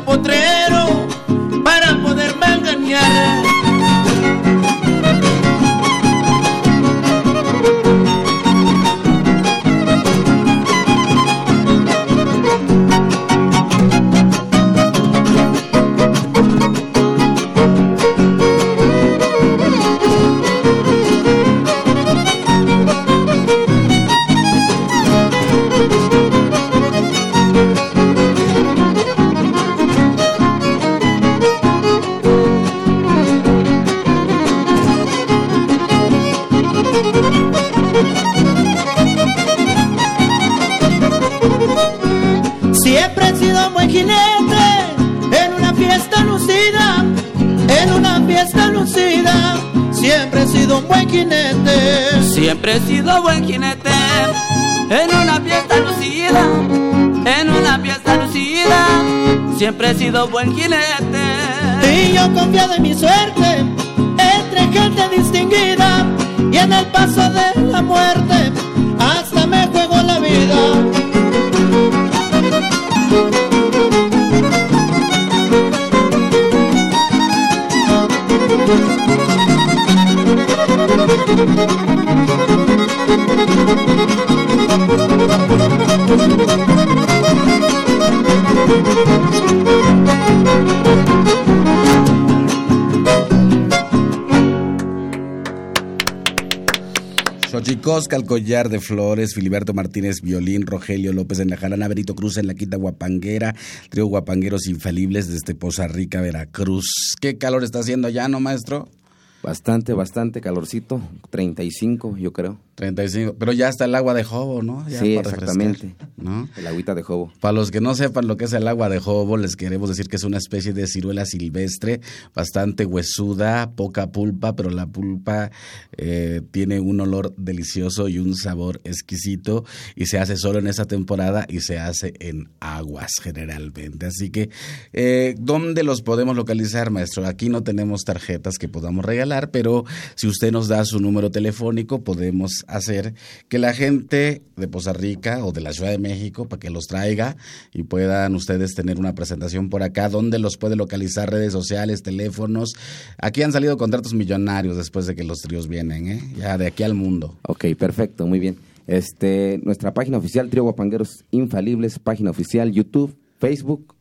Siempre he sido buen jinete. Y yo confiado en mi suerte, Xochicosca, el collar de flores, Filiberto Martínez, violín, Rogelio López en la jarana, Benito Cruz en la quinta guapanguera, trío guapangueros infalibles desde Poza Rica, Veracruz. ¿Qué calor está haciendo allá, no, maestro? Bastante, bastante calorcito, 35 yo creo. 35, pero ya está el agua de jobo, ¿no? Ya sí, para exactamente. ¿no? El agüita de jobo. Para los que no sepan lo que es el agua de jobo, les queremos decir que es una especie de ciruela silvestre, bastante huesuda, poca pulpa, pero la pulpa eh, tiene un olor delicioso y un sabor exquisito y se hace solo en esa temporada y se hace en aguas generalmente. Así que, eh, ¿dónde los podemos localizar, maestro? Aquí no tenemos tarjetas que podamos regalar, pero si usted nos da su número telefónico, podemos hacer que la gente de Poza Rica o de la Ciudad de México, para que los traiga y puedan ustedes tener una presentación por acá, donde los puede localizar, redes sociales, teléfonos. Aquí han salido contratos millonarios después de que los tríos vienen, ¿eh? ya de aquí al mundo. Ok, perfecto, muy bien. Este, nuestra página oficial, Trío Guapangueros Infalibles, página oficial, YouTube, Facebook,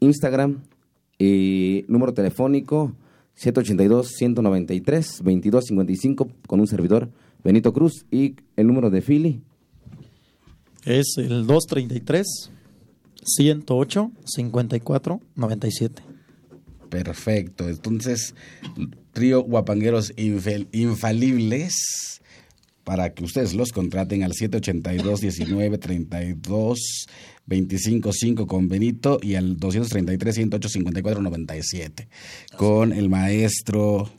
Instagram y número telefónico 782-193-2255 con un servidor, Benito Cruz, y el número de Philly. Es el 233 108 54 97. Perfecto. Entonces, trío Guapangueros Infel- Infalibles, para que ustedes los contraten al 782 19 32 25 5 con Benito y al 233 108 54 97 con el maestro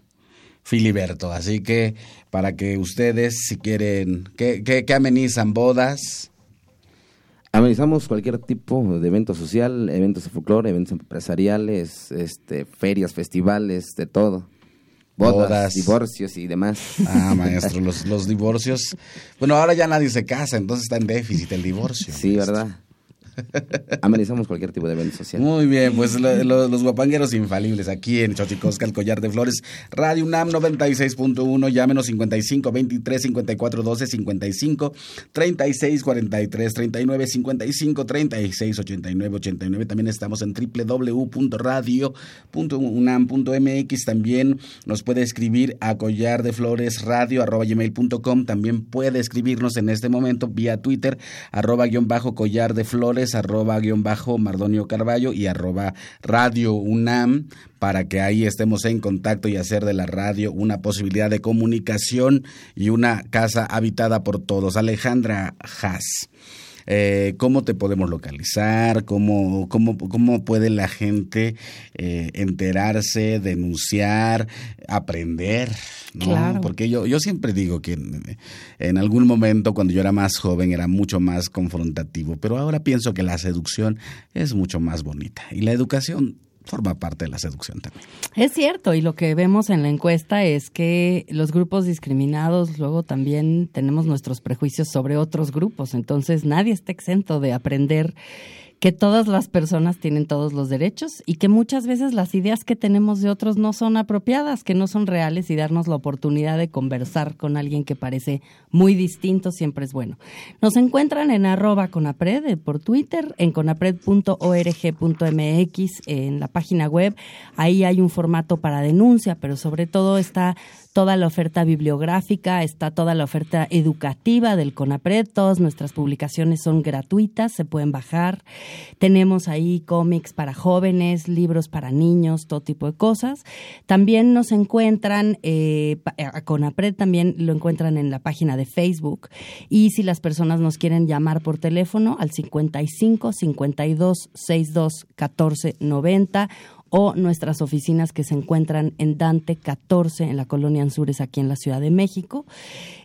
Filiberto. Así que para que ustedes, si quieren, ¿qué, qué, qué amenizan? ¿Bodas? Amenizamos cualquier tipo de evento social, eventos de folclore, eventos empresariales, este, ferias, festivales, de todo. Bodas, Bodas. divorcios y demás. Ah, maestro, (laughs) los, los divorcios. Bueno, ahora ya nadie se casa, entonces está en déficit el divorcio. Sí, ¿verdad? Amenizamos cualquier tipo de evento social. Muy bien, pues lo- lo- los guapangueros infalibles aquí en Xochicosca, el Collar de Flores, Radio UNAM 96.1, llámenos 55 23 54 12 55 36 43 39 55 36 89 89. También estamos en www.radio.unam.mx. También nos puede escribir a collar de flores radio arroba gmail.com. También puede escribirnos en este momento vía Twitter arroba guion bajo collar de flores arroba guion bajo mardonio carballo y arroba radio unam para que ahí estemos en contacto y hacer de la radio una posibilidad de comunicación y una casa habitada por todos. Alejandra Haas. Eh, ¿Cómo te podemos localizar? ¿Cómo, cómo, cómo puede la gente eh, enterarse, denunciar, aprender? ¿no? Claro. Porque yo, yo siempre digo que en, en algún momento, cuando yo era más joven, era mucho más confrontativo, pero ahora pienso que la seducción es mucho más bonita y la educación forma parte de la seducción también. Es cierto, y lo que vemos en la encuesta es que los grupos discriminados luego también tenemos nuestros prejuicios sobre otros grupos, entonces nadie está exento de aprender que todas las personas tienen todos los derechos y que muchas veces las ideas que tenemos de otros no son apropiadas, que no son reales y darnos la oportunidad de conversar con alguien que parece muy distinto siempre es bueno. Nos encuentran en arroba conapred eh, por Twitter, en conapred.org.mx, en la página web. Ahí hay un formato para denuncia, pero sobre todo está toda la oferta bibliográfica, está toda la oferta educativa del CONAPRED, todas nuestras publicaciones son gratuitas, se pueden bajar. Tenemos ahí cómics para jóvenes, libros para niños, todo tipo de cosas. También nos encuentran, eh, a también lo encuentran en la página de Facebook. Y si las personas nos quieren llamar por teléfono al 55 52 62 14 90 o nuestras oficinas que se encuentran en Dante 14 en la colonia Anzures aquí en la Ciudad de México.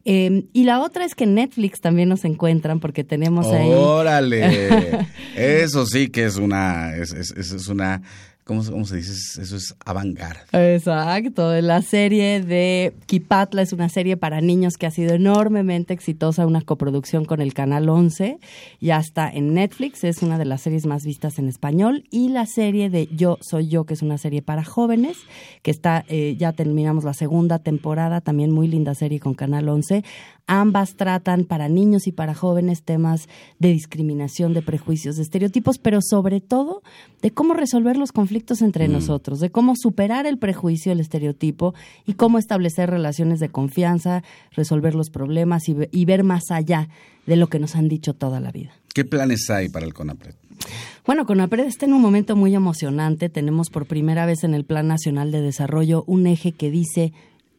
Eh, y la otra es que en Netflix también nos encuentran porque tenemos ahí... ¡Órale! (laughs) Eso sí que es una, es- es- es una, ¿cómo, cómo se dice? Eso es avant-garde. Exacto, la serie de Kipatla es una serie para niños que ha sido enormemente exitosa, una coproducción con el Canal 11, ya está en Netflix, es una de las series más vistas en español, y la serie de Yo Soy Yo, que es una serie para jóvenes, que está, eh, ya terminamos la segunda temporada, también muy linda serie con Canal 11. Ambas tratan para niños y para jóvenes temas de discriminación, de prejuicios, de estereotipos, pero sobre todo de cómo resolver los conflictos entre nosotros, de cómo superar el prejuicio, el estereotipo y cómo establecer relaciones de confianza, resolver los problemas y, y ver más allá de lo que nos han dicho toda la vida. ¿Qué planes hay para el CONAPRED? Bueno, CONAPRED está en un momento muy emocionante. Tenemos por primera vez en el Plan Nacional de Desarrollo un eje que dice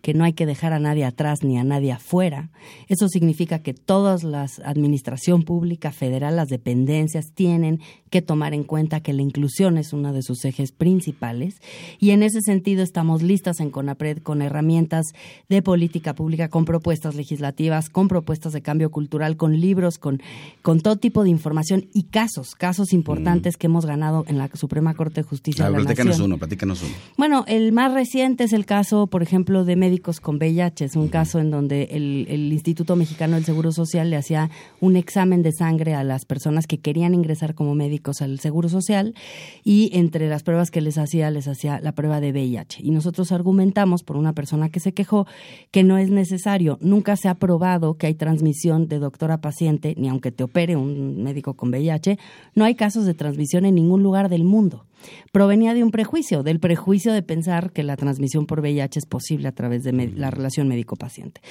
que no hay que dejar a nadie atrás ni a nadie afuera. Eso significa que todas las administración pública federal, las dependencias tienen que tomar en cuenta que la inclusión es uno de sus ejes principales y en ese sentido estamos listas en CONAPRED con herramientas de política pública, con propuestas legislativas, con propuestas de cambio cultural, con libros, con, con todo tipo de información y casos, casos importantes que hemos ganado en la Suprema Corte de Justicia A de ver, la platícanos Nación. uno, platícanos uno. Bueno, el más reciente es el caso, por ejemplo, de con VIH. Es un caso en donde el, el Instituto Mexicano del Seguro Social le hacía un examen de sangre a las personas que querían ingresar como médicos al Seguro Social y entre las pruebas que les hacía, les hacía la prueba de VIH. Y nosotros argumentamos por una persona que se quejó que no es necesario. Nunca se ha probado que hay transmisión de doctor a paciente, ni aunque te opere un médico con VIH, no hay casos de transmisión en ningún lugar del mundo provenía de un prejuicio, del prejuicio de pensar que la transmisión por VIH es posible a través de la relación médico-paciente.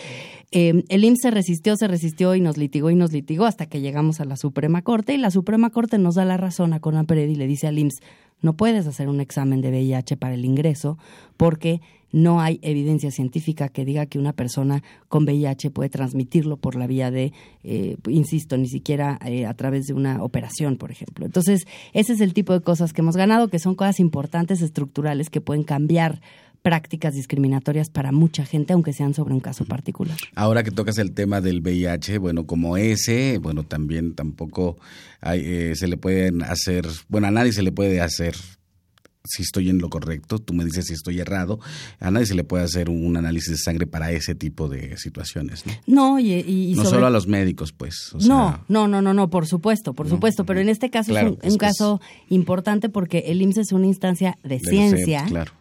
Eh, el IMSS se resistió, se resistió y nos litigó y nos litigó hasta que llegamos a la Suprema Corte y la Suprema Corte nos da la razón a Conapred y le dice al IMSS, no puedes hacer un examen de VIH para el ingreso porque no hay evidencia científica que diga que una persona con VIH puede transmitirlo por la vía de, eh, insisto, ni siquiera eh, a través de una operación, por ejemplo. Entonces, ese es el tipo de cosas que hemos ganado, que son cosas importantes, estructurales, que pueden cambiar prácticas discriminatorias para mucha gente, aunque sean sobre un caso particular. Ahora que tocas el tema del VIH, bueno, como ese, bueno, también tampoco hay, eh, se le pueden hacer, bueno, a nadie se le puede hacer si estoy en lo correcto, tú me dices si estoy errado, a nadie se le puede hacer un análisis de sangre para ese tipo de situaciones, ¿no? No, y, no solo a los médicos, pues. o no, sea, no, no, no, no, por supuesto, por supuesto, pero en este caso Claro, es un, caso importante porque el IMSS es una instancia de, de ciencia ser, claro.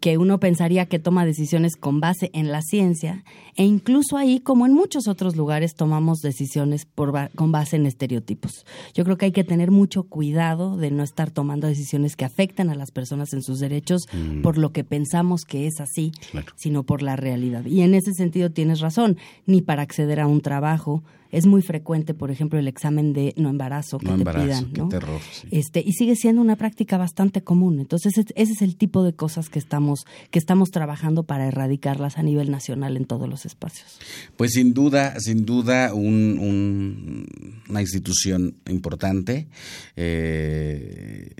Que uno pensaría que toma decisiones con base en la ciencia e incluso ahí, como en muchos otros lugares, tomamos decisiones por ba- con base en estereotipos. Yo creo que hay que tener mucho cuidado de no estar tomando decisiones que afecten a las personas en sus derechos Mm. por lo que pensamos que es así, Claro. sino por la realidad. Y en ese sentido tienes razón, ni para acceder a un trabajo es muy frecuente, por ejemplo, el examen de no embarazo que No te embarazo, pidan, qué ¿no? terror, sí. Este, y sigue siendo una práctica bastante común. Entonces, es- ese es el tipo de cosas que estamos, que estamos trabajando para erradicarlas a nivel nacional en todos los espacios. Pues sin duda, sin duda, un, un- una institución importante. eh,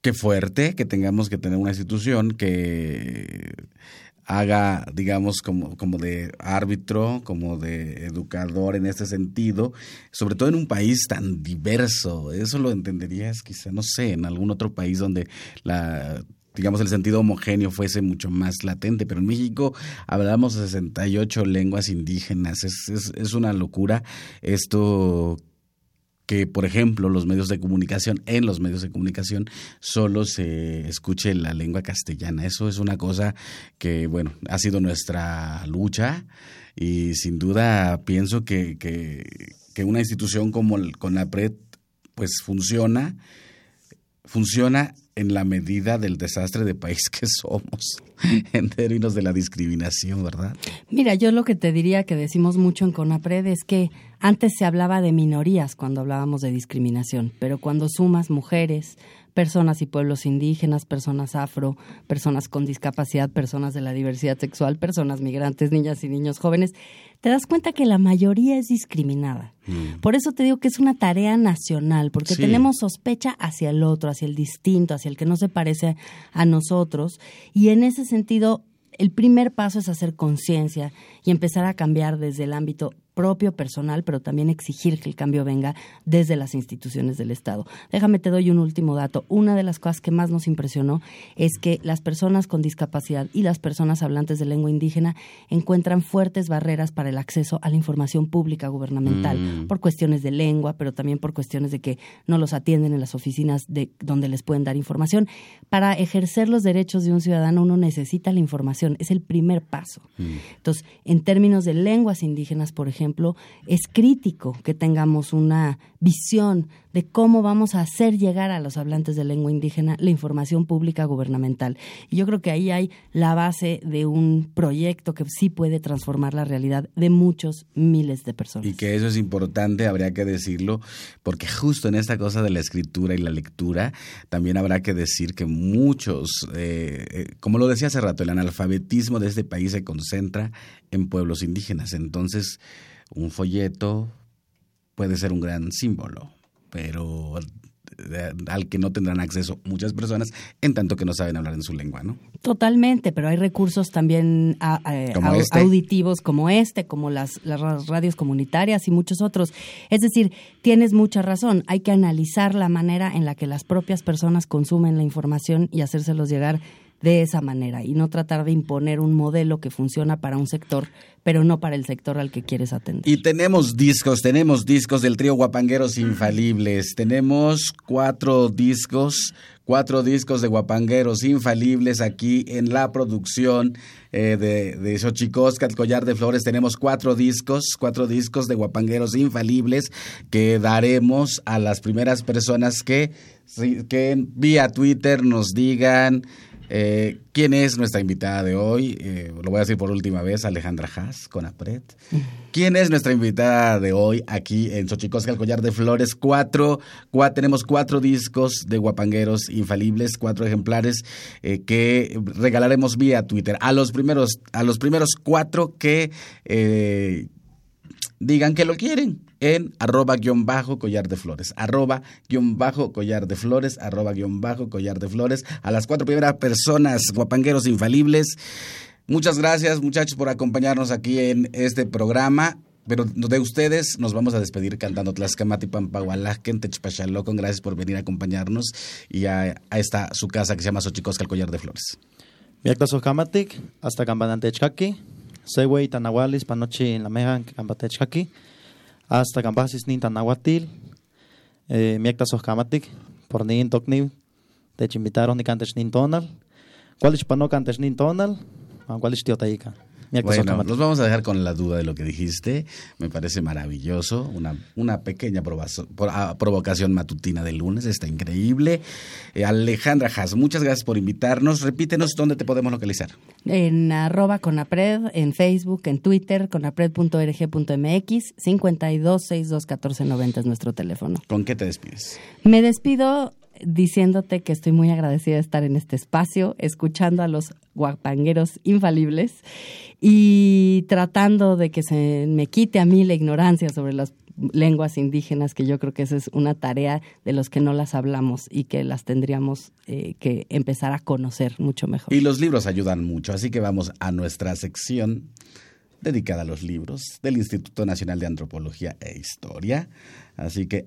qué fuerte que tengamos que tener una institución que haga, digamos, como, como de árbitro, como de educador en este sentido, sobre todo en un país tan diverso. Eso lo entenderías quizá, no sé, en algún otro país donde la digamos, el sentido homogéneo fuese mucho más latente, pero en México hablamos de 68 lenguas indígenas, es, es, es una locura. Esto que, por ejemplo, los medios de comunicación, en los medios de comunicación, solo se escuche la lengua castellana. Eso es una cosa que, bueno, ha sido nuestra lucha y sin duda pienso que, que, que una institución como el CONAPRED, pues funciona, funciona en la medida del desastre de país que somos (laughs) en términos de la discriminación, ¿verdad? Mira, yo lo que te diría que decimos mucho en CONAPRED es que antes se hablaba de minorías cuando hablábamos de discriminación, pero cuando sumas mujeres, personas y pueblos indígenas, personas afro, personas con discapacidad, personas de la diversidad sexual, personas migrantes, niñas y niños jóvenes, te das cuenta que la mayoría es discriminada. Por eso te digo que es una tarea nacional, porque Sí. tenemos sospecha hacia el otro, hacia el distinto, hacia el que no se parece a nosotros, y en ese sentido el primer paso es hacer conciencia y empezar a cambiar desde el ámbito propio, personal, pero también exigir que el cambio venga desde las instituciones del Estado. Déjame, te doy un último dato. Una de las cosas que más nos impresionó es que las personas con discapacidad y las personas hablantes de lengua indígena encuentran fuertes barreras para el acceso a la información pública gubernamental, Mm. por cuestiones de lengua, pero también por cuestiones de que no los atienden en las oficinas de donde les pueden dar información. Para ejercer los derechos de un ciudadano uno necesita la información, es el primer paso. Entonces, en términos de lenguas indígenas, por ejemplo, es crítico que tengamos una visión de cómo vamos a hacer llegar a los hablantes de lengua indígena la información pública gubernamental. Y yo creo que ahí hay la base de un proyecto que sí puede transformar la realidad de muchos miles de personas. Y que eso es importante, habría que decirlo, porque justo en esta cosa de la escritura y la lectura, también habrá que decir que muchos, eh, eh, como lo decía hace rato, el analfabetismo de este país se concentra en pueblos indígenas. Entonces, un folleto puede ser un gran símbolo, pero al que no tendrán acceso muchas personas en tanto que no saben hablar en su lengua, ¿no? Totalmente, pero hay recursos también este. auditivos como este, como las, las radios comunitarias y muchos otros. Es decir, tienes mucha razón, hay que analizar la manera en la que las propias personas consumen la información y hacérselos llegar de esa manera y no tratar de imponer un modelo que funciona para un sector, pero no para el sector al que quieres atender. Y tenemos discos, tenemos discos del trío Guapangueros Infalibles, tenemos cuatro discos, cuatro discos de Guapangueros Infalibles aquí en la producción eh, de, de Xochicosca, Collar de Flores. Tenemos cuatro discos, cuatro discos de Guapangueros Infalibles que daremos a las primeras personas que, que vía Twitter nos digan eh, ¿Quién es nuestra invitada de hoy? Eh, lo voy a decir por última vez, Alejandra Haas, con APRED. ¿Quién es nuestra invitada de hoy aquí en Xochicosca, el Collar de Flores? Cuatro, tenemos cuatro discos de guapangueros infalibles, cuatro ejemplares eh, que regalaremos vía Twitter. A los primeros, a los primeros cuatro que digan que lo quieren en arroba guion bajo collar de flores, arroba guion bajo collar de flores, arroba guion bajo collar de flores, a las cuatro primeras personas guapangueros infalibles. Muchas gracias muchachos por acompañarnos aquí en este programa. Pero de ustedes nos vamos a despedir cantando Tlaxcamati Pampahualajken, Techpachalocon. Gracias por venir a acompañarnos y a, esta su casa que se llama Xochicosca, el Collar de Flores. Miactasojamatic, hasta Campanantechkaki, Sewey Tanahualis, Panochi en la Meja, Campatechkaki hasta cambasis nin tanahuatil, eh, miekta sohkamatik, por nin tokniv, techinvitaron ni cantes nin tonal, cuáles pano cantes nin tonal, cuáles tiotaika. Bueno, nos vamos a dejar con la duda de lo que dijiste. Me parece maravilloso. Una, una pequeña ah, provocación matutina de lunes. Está increíble. Eh, Alejandra Haas, muchas gracias por invitarnos. Repítenos dónde te podemos localizar. En arroba conapred, en Facebook, en Twitter, conapred.org.mx, 52621490 es nuestro teléfono. ¿Con qué te despides? Me despido diciéndote que estoy muy agradecida de estar en este espacio, escuchando a los guapangueros infalibles y tratando de que se me quite a mí la ignorancia sobre las lenguas indígenas, que yo creo que esa es una tarea de los que no las hablamos y que las tendríamos eh, que empezar a conocer mucho mejor. Y los libros ayudan mucho, así que vamos a nuestra sección dedicada a los libros del Instituto Nacional de Antropología e Historia. Así que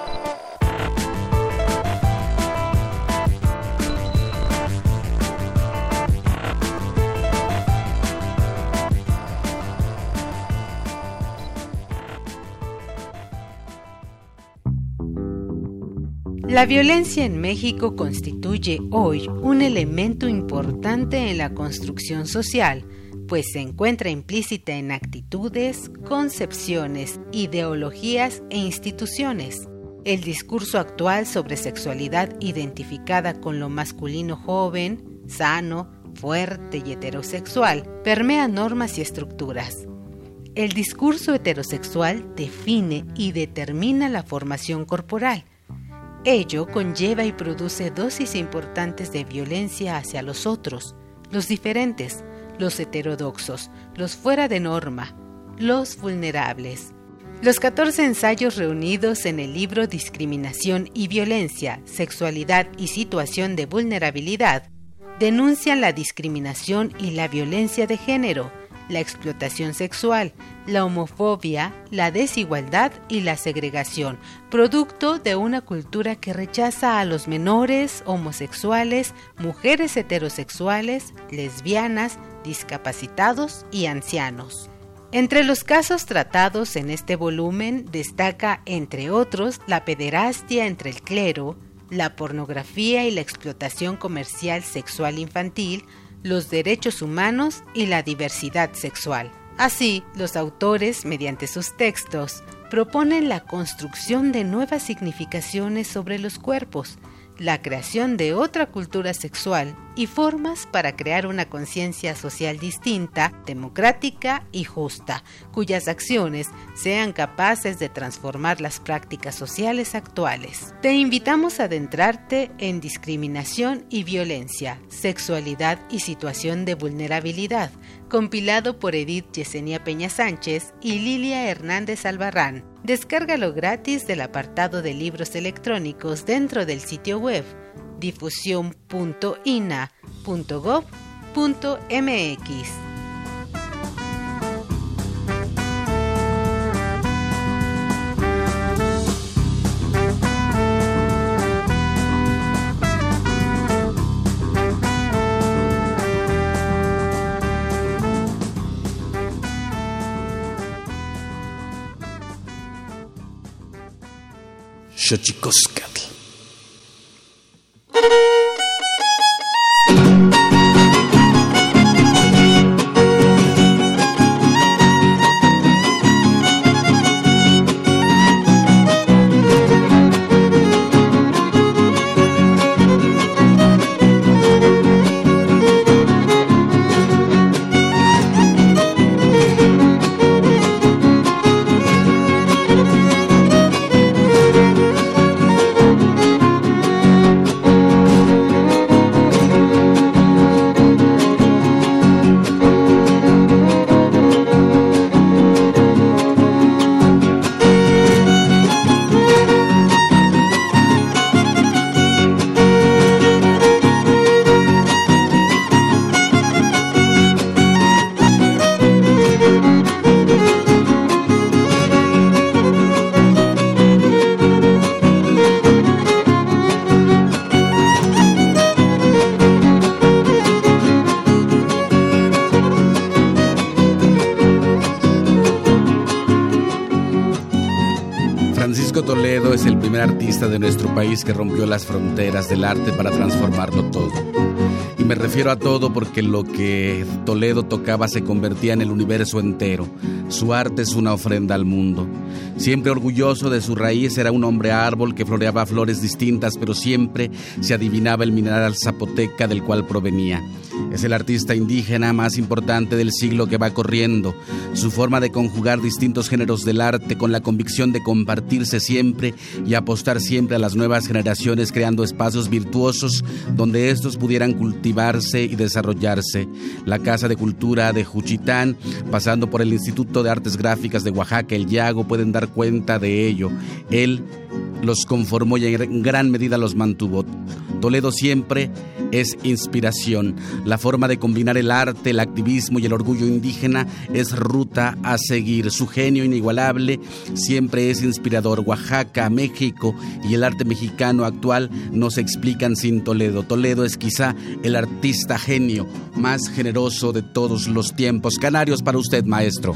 La violencia en México constituye hoy un elemento importante en la construcción social, pues se encuentra implícita en actitudes, concepciones, ideologías e instituciones. El discurso actual sobre sexualidad identificada con lo masculino joven, sano, fuerte y heterosexual permea normas y estructuras. El discurso heterosexual define y determina la formación corporal, Ello conlleva y produce dosis importantes de violencia hacia los otros, los diferentes, los heterodoxos, los fuera de norma, los vulnerables. Los 14 ensayos reunidos en el libro Discriminación y Violencia, Sexualidad y Situación de Vulnerabilidad denuncian la discriminación y la violencia de género, la explotación sexual, la homofobia, la desigualdad y la segregación, producto de una cultura que rechaza a los menores, homosexuales, mujeres heterosexuales, lesbianas, discapacitados y ancianos. Entre los casos tratados en este volumen destaca, entre otros, la pederastia entre el clero, la pornografía y la explotación comercial sexual infantil, los derechos humanos y la diversidad sexual. Así, los autores, mediante sus textos, proponen la construcción de nuevas significaciones sobre los cuerpos, la creación de otra cultura sexual y formas para crear una conciencia social distinta, democrática y justa, cuyas acciones sean capaces de transformar las prácticas sociales actuales. Te invitamos a adentrarte en discriminación y violencia, sexualidad y situación de vulnerabilidad, compilado por Edith Yesenia Peña Sánchez y Lilia Hernández Albarrán. Descárgalo gratis del apartado de libros electrónicos dentro del sitio web difusión.ina.gov.mx. Xochicoscatl. País que rompió las fronteras del arte para transformarlo todo. Y me refiero a todo porque lo que Toledo tocaba se convertía en el universo entero. Su arte es una ofrenda al mundo. Siempre orgulloso de su raíz, era un hombre árbol que floreaba flores distintas, pero siempre se adivinaba el mineral zapoteca del cual provenía. Es el artista indígena más importante del siglo que va corriendo. Su forma de conjugar distintos géneros del arte con la convicción de compartirse siempre y apostar siempre a las nuevas generaciones creando espacios virtuosos donde estos pudieran cultivarse y desarrollarse. La Casa de Cultura de Juchitán, pasando por el Instituto de Artes Gráficas de Oaxaca, el Yago, pueden dar cuenta de ello. Él los conformó y en gran medida los mantuvo. Toledo siempre es inspiración. La forma de combinar el arte, el activismo y el orgullo indígena es ruta a seguir. Su genio inigualable siempre es inspirador. Oaxaca, México y el arte mexicano actual no se explican sin Toledo. Toledo es quizá el artista genio más generoso de todos los tiempos. Canarios para usted, maestro.